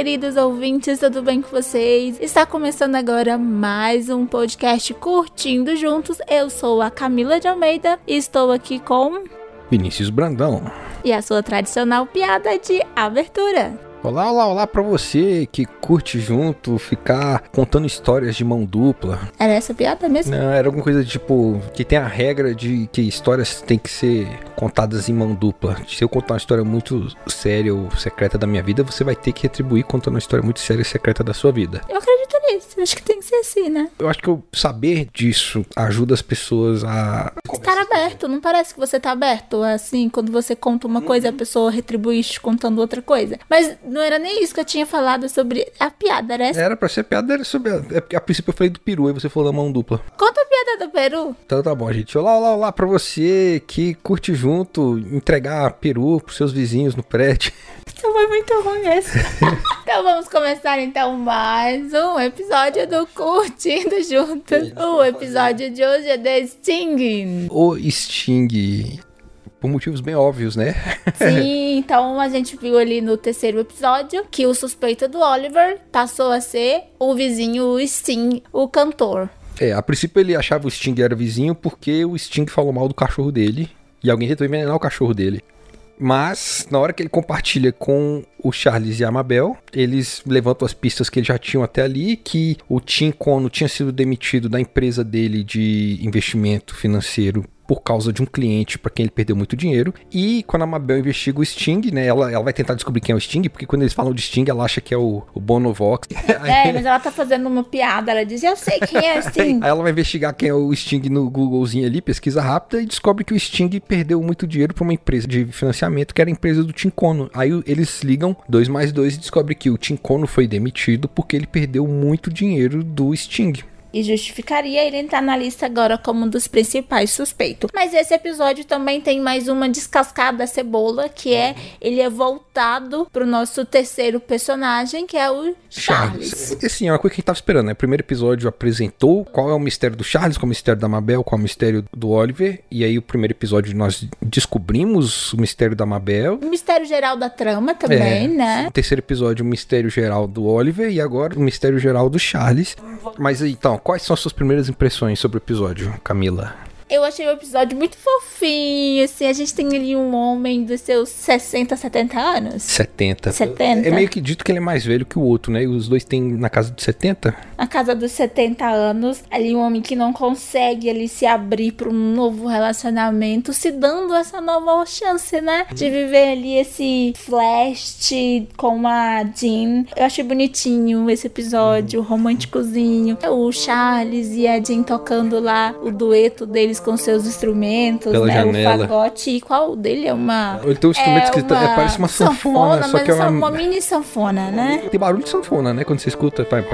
queridos ouvintes, tudo bem com vocês? Está começando agora mais um podcast Curtindo Juntos. Eu sou a Camila de Almeida e estou aqui com Vinícius Brandão. E a sua tradicional piada de abertura. Olá, olá, olá pra você que curte junto, ficar contando histórias de mão dupla. Era essa piada mesmo? Não, era alguma coisa tipo que tem a regra de que histórias têm que ser contadas em mão dupla. Se eu contar uma história muito séria ou secreta da minha vida, você vai ter que retribuir contando uma história muito séria e secreta da sua vida. Eu acredito nisso, acho que tem que ser assim, né? Eu acho que eu saber disso ajuda as pessoas a Estar aberto, não parece que você tá aberto assim, quando você conta uma coisa, a pessoa retribui contando outra coisa. Mas não era nem isso que eu tinha falado sobre a piada, era essa. Era pra ser piada, era sobre. A, é a princípio eu falei do peru, e você falou da mão dupla. Conta a piada do Peru. Então tá bom, gente. Olá, olá, olá pra você que curte junto entregar peru pros seus vizinhos no prédio. Isso foi muito ruim esse. então vamos começar então mais um episódio do Curtindo Juntos. O episódio de hoje é The Sting. O Sting. Por motivos bem óbvios, né? Sim, então a gente viu ali no terceiro episódio que o suspeito do Oliver passou a ser o vizinho Sting, o cantor. É, a princípio ele achava o Sting era vizinho porque o Sting falou mal do cachorro dele e alguém tentou envenenar o cachorro dele. Mas, na hora que ele compartilha com o Charles e a Amabel, eles levantam as pistas que eles já tinham até ali, que o Tim Cono tinha sido demitido da empresa dele de investimento financeiro por causa de um cliente para quem ele perdeu muito dinheiro. E quando a Mabel investiga o Sting, né, ela, ela vai tentar descobrir quem é o Sting, porque quando eles falam de Sting, ela acha que é o, o Bono Vox. É, mas ela tá fazendo uma piada, ela diz, eu sei quem é o Sting. Aí ela vai investigar quem é o Sting no Googlezinho ali, pesquisa rápida, e descobre que o Sting perdeu muito dinheiro para uma empresa de financiamento, que era a empresa do Tim Cono. Aí eles ligam dois mais dois e descobrem que o Tim Cono foi demitido porque ele perdeu muito dinheiro do Sting e justificaria ele entrar na lista agora como um dos principais suspeitos. Mas esse episódio também tem mais uma descascada cebola, que é ele é voltado pro nosso terceiro personagem, que é o Charles. Charles. Esse é uma coisa que a gente tava esperando, né? O primeiro episódio apresentou qual é o mistério do Charles, qual é o mistério da Mabel, qual é o mistério do Oliver, e aí o primeiro episódio nós descobrimos o mistério da Mabel. O mistério geral da trama também, é. né? O terceiro episódio, o mistério geral do Oliver, e agora o mistério geral do Charles. Mas então, quais são as suas primeiras impressões sobre o episódio, Camila? Eu achei o episódio muito fofinho, assim, a gente tem ali um homem dos seus 60, 70 anos. 70. 70. É meio que dito que ele é mais velho que o outro, né? E os dois têm na casa dos 70? Na casa dos 70 anos, ali um homem que não consegue ali se abrir para um novo relacionamento, se dando essa nova chance, né? De viver ali esse flash com a Jean. Eu achei bonitinho esse episódio, românticozinho. O Charles e a Jean tocando lá o dueto deles com seus instrumentos, Pela né? Janela. O fagote. E qual dele é uma. Ele tem um instrumento é que tá- uma é, parece uma sanfona, sanfona só que é é uma... uma mini sanfona, né? Tem barulho de sanfona, né? Quando você escuta, faz...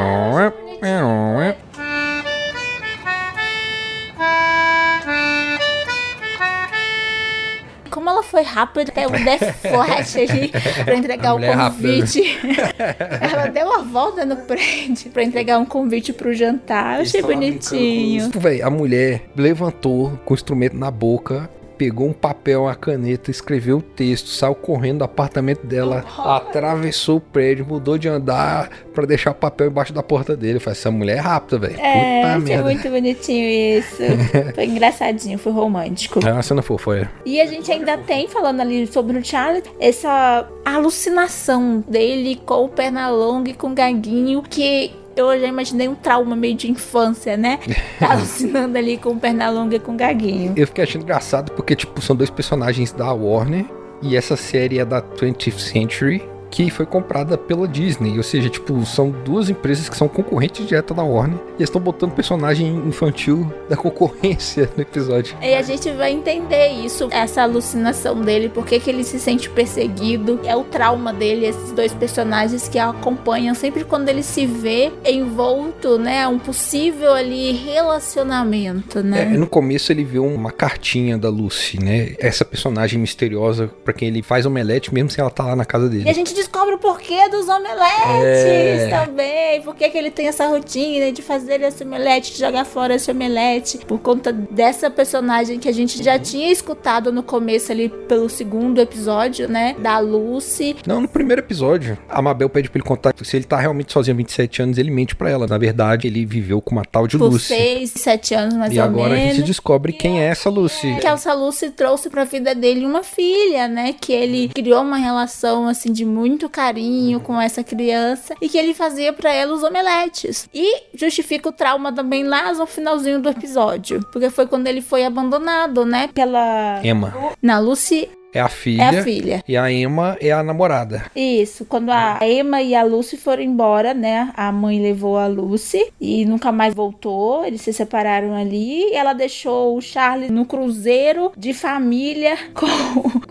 Como ela foi rápida, até o The Flash ali pra entregar o mulher é né? convite. ela deu uma volta no prédio pra entregar um convite pro jantar. Eu achei bonitinho. Véi, a mulher levantou com o instrumento na boca, pegou um papel, uma caneta, escreveu o texto, saiu correndo do apartamento dela, atravessou o prédio, mudou de andar pra deixar o papel embaixo da porta dele. Eu falei, essa mulher é rápida, velho. É, Puta achei merda. muito bonitinho isso. Foi engraçadinho, foi romântico. É uma cena fofa, é. E a gente ainda tem, falando ali sobre o Charlie, essa alucinação dele com o Pernalonga e com o Gaguinho, que eu já imaginei um trauma meio de infância, né? Tá alucinando ali com o Pernalonga e com Gaguinho. Eu fiquei achando engraçado porque, tipo, são dois personagens da Warner e essa série é da 20th Century. Que foi comprada pela Disney, ou seja, tipo, são duas empresas que são concorrentes diretas da Warner e estão botando personagem infantil da concorrência no episódio. E a gente vai entender isso, essa alucinação dele, por que ele se sente perseguido, é o trauma dele, esses dois personagens que acompanham sempre quando ele se vê envolto, né, um possível ali relacionamento, É, né? no começo ele vê uma cartinha da Lucy, né? Essa personagem misteriosa pra quem ele faz omelete mesmo sem ela estar lá na casa E a dele. gente descobre o porquê dos omeletes É. também. Por que que ele tem essa rotina de fazer esse omelete, de jogar fora esse omelete. Por conta dessa personagem que a gente já tinha escutado no começo ali pelo segundo episódio, né? Da Lucy. Não, no primeiro episódio, a Mabel pede pra ele contar se ele tá realmente sozinho há 27 anos, ele mente pra ela. Na verdade, ele viveu com uma tal de Por Lucy. seis, sete anos mais E ou agora a menos. gente descobre quem é essa Lucy. que essa Lucy trouxe pra vida dele uma filha, né? Que ele criou uma relação assim de muito carinho com essa criança e que ele fazia pra ela os omeletes. E justifica o trauma também lá no finalzinho do episódio, porque foi quando ele foi abandonado, né? Pela Emma na Lucy é a filha. é a filha. E a Emma é a namorada. Isso, quando a Emma e a Lucy foram embora, né? A mãe levou a Lucy e nunca mais voltou. Eles se separaram ali. E ela deixou o Charlie no cruzeiro de família, com,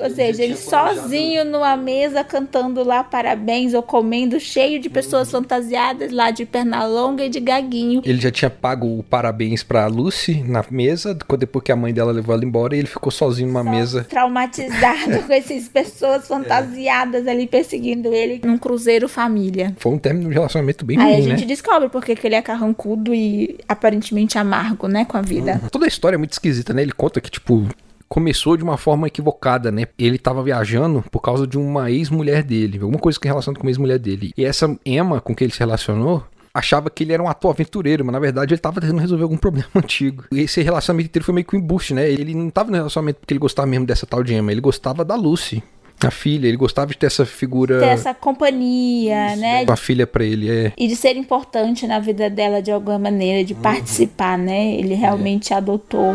ou seja, ele sozinho numa mesa cantando lá parabéns ou comendo, cheio de pessoas fantasiadas lá de perna longa e de gaguinho. Ele já tinha pago o parabéns pra Lucy na mesa, quando- depois que a mãe dela levou ela embora, e ele ficou sozinho numa mesa. Traumatizado com essas pessoas fantasiadas ali perseguindo ele num cruzeiro família. Foi um término de relacionamento bem Aí a ruim, gente né? descobre porque que ele é carrancudo e aparentemente amargo, né, com a vida. Toda a história é muito esquisita, né? Ele conta que, tipo, começou de uma forma equivocada, né? Ele tava viajando por causa de uma ex-mulher dele, alguma coisa que relaciona com uma ex-mulher dele. E essa Emma com quem ele se relacionou achava que ele era um ator aventureiro, mas na verdade ele tava tentando resolver algum problema antigo. E esse relacionamento inteiro foi meio que um embuste, né? Ele não tava no relacionamento porque ele gostava mesmo dessa tal de Emma, ele gostava da Lucy. A filha, ele gostava de ter essa figura, Ter essa companhia, né? uma filha pra ele, é. E de ser importante na vida dela de alguma maneira, de participar, né? Ele realmente adotou.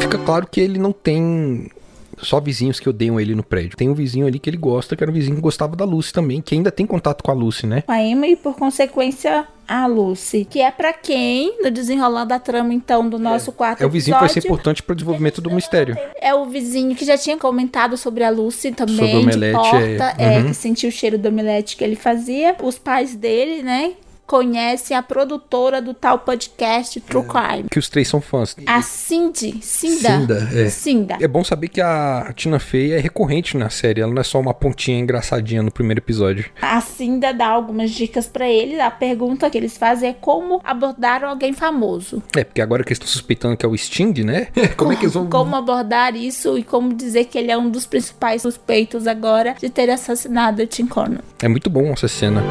Fica claro que ele não tem só vizinhos que odeiam ele no prédio. Tem um vizinho ali que ele gosta, que era um vizinho que gostava da Lucy também, que ainda tem contato com a Lucy, né? Com a Emma e por consequência a Lucy, que é pra quem no desenrolar da trama então do nosso quarto É o vizinho que vai ser episódio, importante pro desenvolvimento do mistério. É o vizinho que já tinha comentado sobre a Lucy também, Sobre o de omelete, porta, é. é, Uhum. que sentiu o cheiro do omelete que ele fazia. Os pais dele, né, conhecem a produtora do tal podcast True Crime. Que os três são fãs. A Cindy, Cinda. Cinda, é. Cinda. É bom saber que a Tina Fey é recorrente na série, ela não é só uma pontinha engraçadinha no primeiro episódio. A Cinda dá algumas dicas pra eles. A pergunta que eles fazem é como abordar alguém famoso. É, porque agora que eles estão suspeitando que é o Sting, né? Como é que eles vão... Como abordar isso e como dizer que ele é um dos principais suspeitos agora de ter assassinado o Tim Corno. É muito bom essa cena.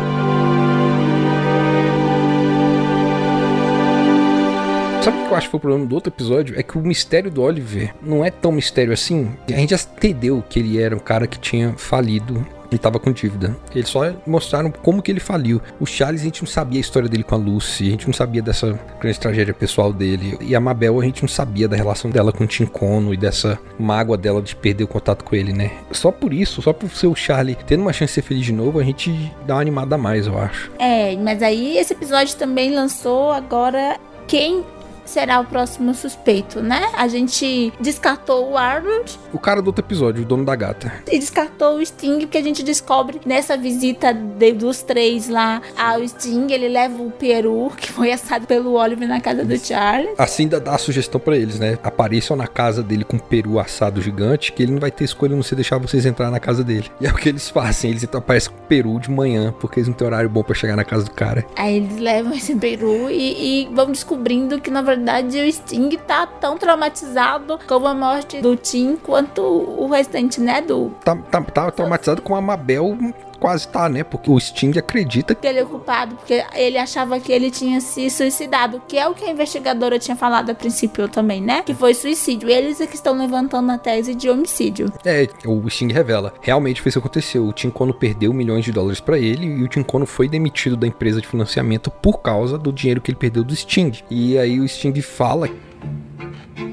Sabe o que eu acho que foi o problema do outro episódio? É que o mistério do Oliver não é tão mistério assim. A gente já entendeu que ele era um cara que tinha falido e tava com dívida. Eles só mostraram como que ele faliu. O Charles, a gente não sabia a história dele com a Lucy, a gente não sabia dessa grande tragédia pessoal dele. E a Mabel, a gente não sabia da relação dela com o Tim Kono e dessa mágoa dela de perder o contato com ele, né? Só por isso, só por ser o Charlie tendo uma chance de ser feliz de novo, a gente dá uma animada a mais, eu acho. É, mas aí esse episódio também lançou agora quem será o próximo suspeito, né? A gente descartou o Arnold O cara do outro episódio, o dono da gata. e descartou o Sting, porque a gente descobre nessa visita de- dos três lá ao Sting, ele leva o peru que foi assado pelo Oliver na casa do Charles. Assim ainda dá a sugestão pra eles, né? Apareçam na casa dele com um peru assado gigante, que ele não vai ter escolha a não ser deixar vocês entrar na casa dele. E é o que eles fazem, eles então aparecem com peru de manhã, porque eles não têm horário bom pra chegar na casa do cara. Aí eles levam esse peru e, e vão descobrindo que na verdade o Sting tá tão traumatizado com a morte do Tim quanto o restante, né? Do Tá, tá, tá traumatizado com a Mabel, quase tá, né? Porque o Sting acredita que ele é culpado, porque ele achava que ele tinha se suicidado, que é o que a investigadora tinha falado a princípio também, né? Que foi suicídio. Eles é que estão levantando a tese de homicídio. É, o Sting revela. Realmente foi isso que aconteceu. O Tim Kono perdeu milhões de dólares pra ele e o Tim Kono foi demitido da empresa de financiamento por causa do dinheiro que ele perdeu do Sting. E aí o Sting fala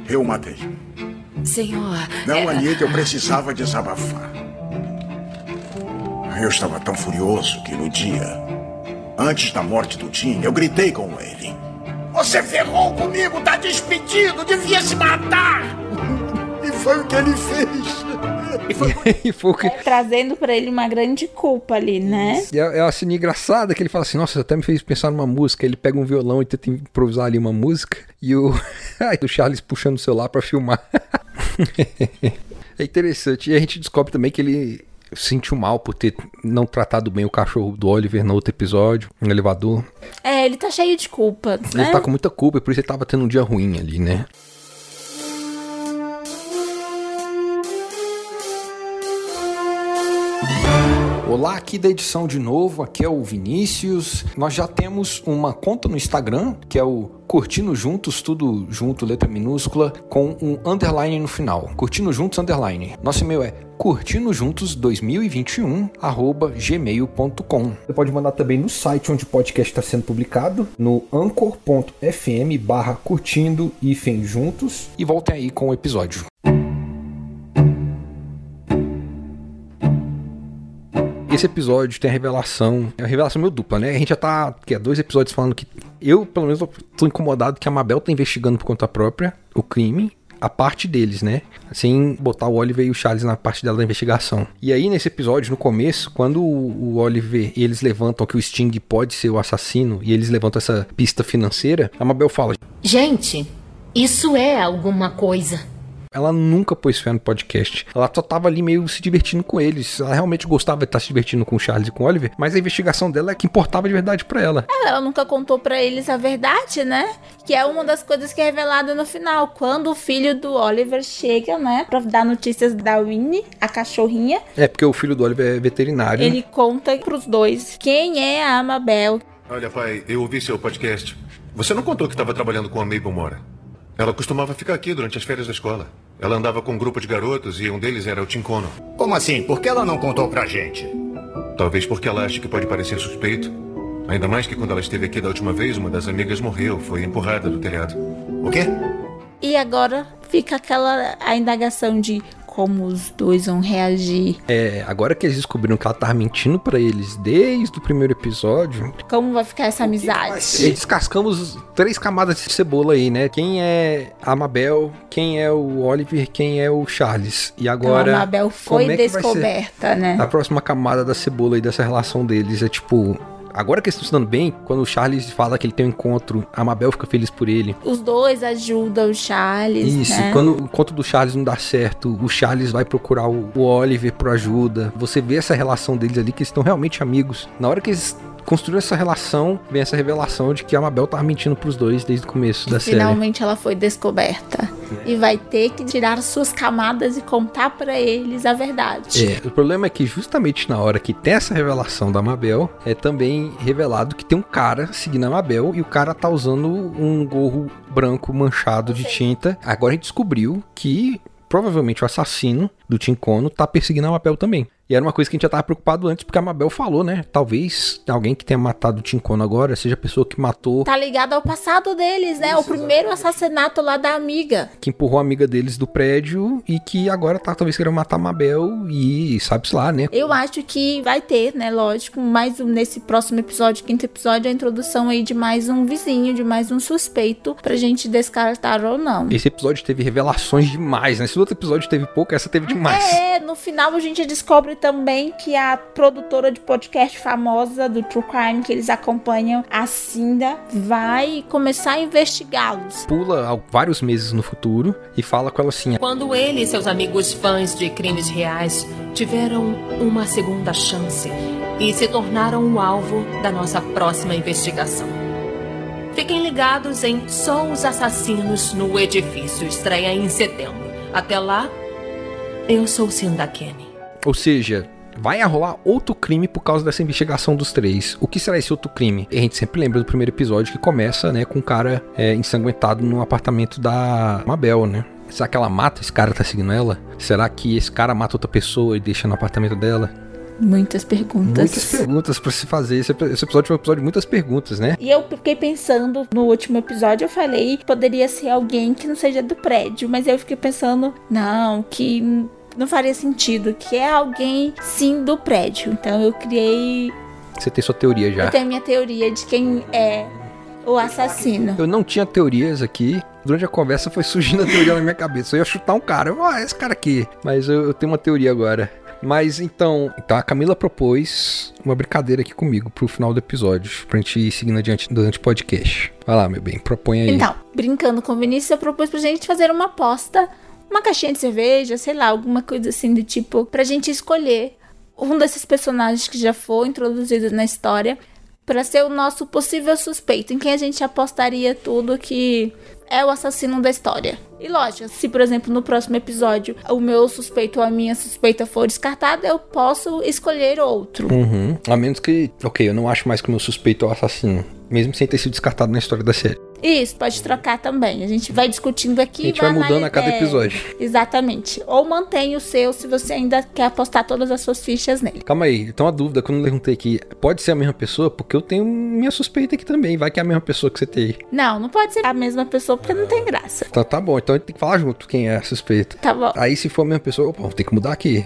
Eu matei. Senhor, Não, Anitta, eu precisava desabafar. Eu estava tão furioso que no dia, antes da morte do Tim, eu gritei com ele. Você ferrou comigo, tá despedido, devia se matar! E foi o que ele fez. e foi o que Trazendo pra ele uma grande culpa ali, né? E é é uma cena engraçada que ele fala assim, nossa, até me fez pensar numa música. Ele pega um violão e tenta improvisar ali uma música. E o. Ai, do Charles puxando o celular pra filmar. é interessante. E a gente descobre também que ele sentiu mal por ter não tratado bem o cachorro do Oliver no outro episódio, no elevador. É, ele tá cheio de culpa, né? Ele tá com muita culpa, e por isso ele tava tendo um dia ruim ali, né? Olá, aqui da edição de novo, aqui é o Vinícius. Nós já temos uma conta no Instagram, que é o Curtindo Juntos, tudo junto, letra minúscula, com um underline no final. Curtindo Juntos, underline. Nosso e-mail é curtindojuntos2021 arroba gmail.com. Você pode mandar também no site onde o podcast está sendo publicado, no anchor.fm barra curtindo juntos. E voltem aí com o episódio. Esse episódio tem a revelação, é uma revelação meio dupla, né? A gente já tá, que é dois episódios falando que eu, pelo menos, tô incomodado que a Mabel tá investigando por conta própria o crime, a parte deles, né? Sem botar o Oliver e o Charles na parte dela da investigação. E aí, nesse episódio, no começo, quando o Oliver e eles levantam que o Sting pode ser o assassino e eles levantam essa pista financeira, a Mabel fala: Gente, isso é alguma coisa. Ela nunca pôs fé no podcast. Ela só tava ali meio se divertindo com eles. Ela realmente gostava de estar se divertindo com o Charles e com o Oliver, mas a investigação dela é que importava de verdade para ela. É, ela nunca contou para eles a verdade, né? Que é uma das coisas que é revelada no final. Quando o filho do Oliver chega, né, pra dar notícias da Winnie, a cachorrinha. É, porque o filho do Oliver é veterinário. Ele conta pros dois quem é a Amabel. Olha, pai, eu ouvi seu podcast. Você não contou que estava trabalhando com a Mabel Mora? Ela costumava ficar aqui durante as férias da escola. Ela andava com um grupo de garotos e um deles era o Tincono. Como assim? Por que ela não contou pra gente? Talvez porque ela acha que pode parecer suspeito. Ainda mais que quando ela esteve aqui da última vez, uma das amigas morreu, foi empurrada do telhado. O quê? E agora fica aquela a indagação de como os dois vão reagir. É, agora que eles descobriram que ela tava mentindo para eles desde o primeiro episódio. Como vai ficar essa amizade? Descascamos três camadas de cebola aí, né? Quem é a Mabel, quem é o Oliver, quem é o Charles. E agora. Então, a Mabel foi é descoberta, né? A próxima camada da cebola aí dessa relação deles é tipo Agora que eles estão se dando bem, quando o Charles fala que ele tem um encontro, a Mabel fica feliz por ele. Os dois ajudam o Charles. Isso, né? quando o encontro do Charles não dá certo, o Charles vai procurar o Oliver por ajuda. Você vê essa relação deles ali, que eles estão realmente amigos. Na hora que eles construiu essa relação, vem essa revelação de que a Mabel tava mentindo pros dois desde o começo da série. Finalmente ela foi descoberta. É. E vai ter que tirar suas camadas e contar para eles a verdade. É, o problema é que justamente na hora que tem essa revelação da Mabel, é também revelado que tem um cara seguindo a Mabel e o cara tá usando um gorro branco manchado de tinta. Agora a gente descobriu que provavelmente o assassino do Tincono tá perseguindo a Mabel também. E era uma coisa que a gente já tava preocupado antes, porque a Mabel falou, né? Talvez alguém que tenha matado o Tincono agora seja a pessoa que matou. Tá ligado ao passado deles, né? Isso, o primeiro exatamente. assassinato lá da amiga. Que empurrou a amiga deles do prédio e que agora tá talvez querendo matar a Mabel e sabe-se lá, né? Eu acho que vai ter, né? Lógico, mais um, nesse próximo episódio, quinto episódio, a introdução aí de mais um vizinho, de mais um suspeito, pra gente descartar ou não. Esse episódio teve revelações demais, né? Se o outro episódio teve pouco, essa teve demais. É, no final a gente descobre também que a produtora de podcast famosa do True Crime que eles acompanham, a Cinda, vai começar a investigá-los. Pula vários meses no futuro e fala com ela assim: Quando ele e seus amigos fãs de crimes reais tiveram uma segunda chance e se tornaram o alvo da nossa próxima investigação. Fiquem ligados em Só os Assassinos no Edifício, estreia em setembro. Até lá, eu sou Cinda Kenny. Ou seja, vai rolar outro crime por causa dessa investigação dos três. O que será esse outro crime? A gente sempre lembra do primeiro episódio que começa, né, com um cara é, ensanguentado no apartamento da Mabel, né? Será que ela mata esse cara tá seguindo ela? Será que esse cara mata outra pessoa e deixa no apartamento dela? Muitas perguntas. Muitas perguntas para se fazer. Esse, esse, episódio foi um episódio de muitas perguntas, né? E eu fiquei pensando, no último episódio eu falei, poderia ser alguém que não seja do prédio, mas eu fiquei pensando, não, que não faria sentido, que é alguém sim do prédio. Então eu criei. Você tem sua teoria já? Eu tenho minha teoria de quem é o assassino. Eu não tinha teorias aqui. Durante a conversa foi surgindo a teoria na minha cabeça. Eu ia chutar um cara. Eu, ah, esse cara aqui. Mas eu, eu tenho uma teoria agora. Mas então, então a Camila propôs uma brincadeira aqui comigo pro final do episódio, pra gente ir seguindo adiante durante o podcast. Vai lá, meu bem, propõe aí. Então, brincando com o Vinícius, eu propus pra gente fazer uma aposta uma caixinha de cerveja, sei lá, alguma coisa assim do tipo, pra gente escolher um desses personagens que já foi introduzido na história para ser o nosso possível suspeito, em quem a gente apostaria tudo que é o assassino da história. E lógico, se por exemplo no próximo episódio o meu suspeito ou a minha suspeita for descartada, eu posso escolher outro. Uhum. A menos que, ok, eu não acho mais que o meu suspeito é o assassino, mesmo sem ter sido descartado na história da série. Isso, pode trocar também. A gente vai discutindo aqui. A gente vai mudando a cada é, episódio. Exatamente. Ou mantém o seu se você ainda quer apostar todas as suas fichas nele. Calma aí, tem uma dúvida quando eu perguntei aqui. Pode ser a mesma pessoa? Porque eu tenho minha suspeita aqui também. Vai que é a mesma pessoa que você tem aí. Não, não pode ser a mesma pessoa porque não tem graça. Então tá bom, então a gente tem que falar junto quem é a suspeita. Tá bom. Aí se for a mesma pessoa, opa, ter que mudar aqui.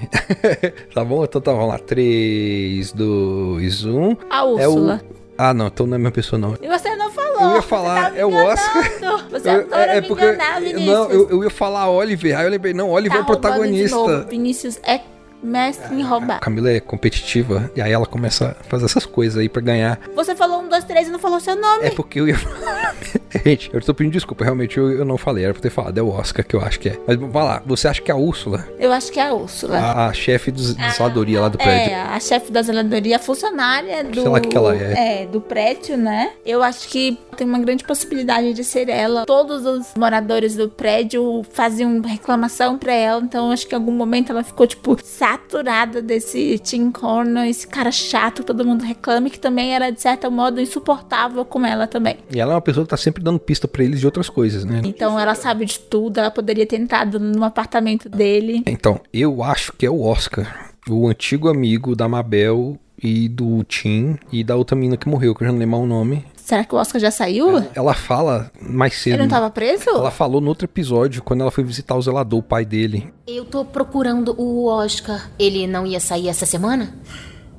tá bom? Então tá, vamos lá. 3, 2, 1. A Úrsula. É o... Ah, não, então não é a mesma pessoa, não. E você não falou. Eu ia falar, você tá é o Oscar. Você Eu- é, é me porque. enganar, Vinícius. Não, eu, eu ia falar Oliver. Aí eu lembrei, não, Oliver Tá é o protagonista. novo. Vinícius é mestre em roubar. A Camila é competitiva e aí ela começa a fazer essas coisas aí pra ganhar. Você falou um, dois, três e não falou seu nome. É porque eu ia falar. Gente, eu tô pedindo desculpa, realmente eu, eu não falei, era pra ter falado, é o Oscar que eu acho que é. Mas vai lá, você acha que é a Úrsula, Eu acho que é a Úrsula. a, a chefe de zeladoria lá do prédio? É, a chefe da zeladoria, funcionária do. Sei lá que ela é. do prédio, né? Eu acho que tem uma grande possibilidade de ser ela. Todos os moradores do prédio faziam reclamação pra ela, então acho que em algum momento ela ficou, tipo, saturada desse Tim Corner, esse cara chato, todo mundo reclama, que também era, de certo modo, insuportável com ela também. E ela é uma pessoa que tá sempre dando pista pra eles de outras coisas, né? Então ela sabe de tudo, ela poderia ter entrado no apartamento dele. Então, eu acho que é o Oscar, o antigo amigo da Mabel e do Tim e da outra menina que morreu, que eu já não lembro o nome. Será que o Oscar já saiu? Ela fala mais cedo. Ele não tava preso? Ela falou no outro episódio, quando ela foi visitar o zelador, o pai dele. Eu tô procurando o Oscar. Ele não ia sair essa semana?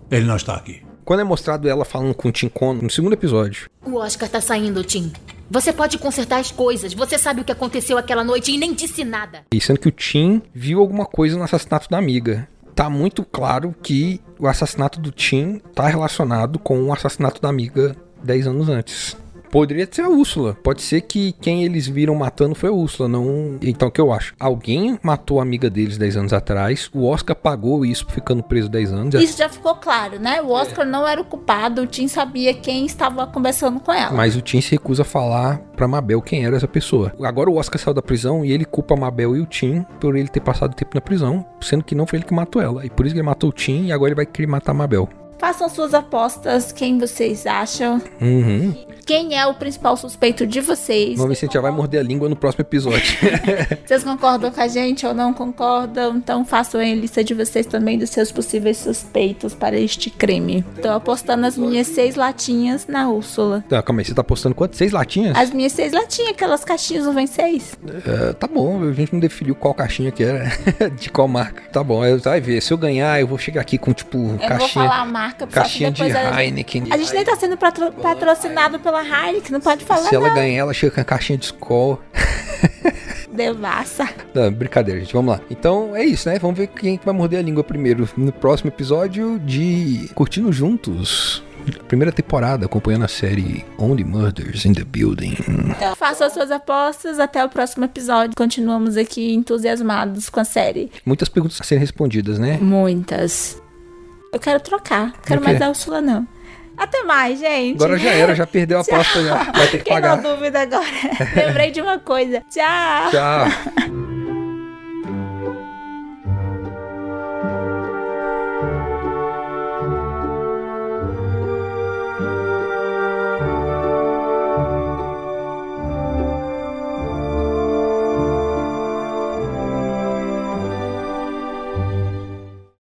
Ele não está aqui. Quando é mostrado ela falando com o Tim Cono, no segundo episódio, O Oscar tá saindo, Tim. Você pode consertar as coisas. Você sabe o que aconteceu aquela noite e nem disse nada. e sendo que o Tim viu alguma coisa no assassinato da amiga. Tá muito claro que o assassinato do Tim tá relacionado com o assassinato da amiga 10 anos antes. Poderia ser a Úrsula. Pode ser que quem eles viram matando foi a Úrsula, não. Então o que eu acho? Alguém matou a amiga deles 10 anos atrás. O Oscar pagou isso ficando preso 10 anos. Isso já ficou claro, né? O Oscar não era o culpado, o Tim sabia quem estava conversando com ela. Mas o Tim se recusa a falar pra Mabel quem era essa pessoa. Agora o Oscar saiu da prisão e ele culpa a Mabel e o Tim por ele ter passado tempo na prisão, sendo que não foi ele que matou ela. E por isso que ele matou o Tim e agora ele vai querer matar a Mabel. Façam suas apostas, quem vocês acham. Uhum. Quem é o principal suspeito de vocês? Vamos ver se a gente já vai morder a língua no próximo episódio. Vocês concordam com a gente ou não concordam? Então façam aí a lista de vocês também dos seus possíveis suspeitos para este crime. Tô apostando as minhas seis latinhas na Úrsula. tá, calma aí, você tá postando quanto? Seis latinhas? As minhas seis latinhas, aquelas caixinhas não vem seis? É, tá bom, a gente não definiu qual caixinha que era, de qual marca. Tá bom, vai ver. Se eu ganhar, eu vou chegar aqui com, tipo, Eu não vou caixinha, falar a marca, que caixinha de Heineken. A gente nem tá sendo patro- patrocinado pela Heineken, não pode falar Se ela não. ganhar, ela chega com a caixinha de Skol. Devassa. Não, brincadeira, gente. Vamos lá. Então é isso, né? Vamos ver quem que vai morder a língua primeiro no próximo episódio de Curtindo Juntos. Primeira temporada, acompanhando a série Only Murders in the Building. Então, façam as suas apostas. Até o próximo episódio. Continuamos aqui entusiasmados com a série. Muitas perguntas a serem respondidas, né? Muitas. Eu quero trocar. Quero O quê? mais a Úrsula, não. Até mais, gente. Agora já era, já perdeu a aposta já. Vai ter que na pagar. dúvida agora. Lembrei de uma coisa. Tchau. Tchau.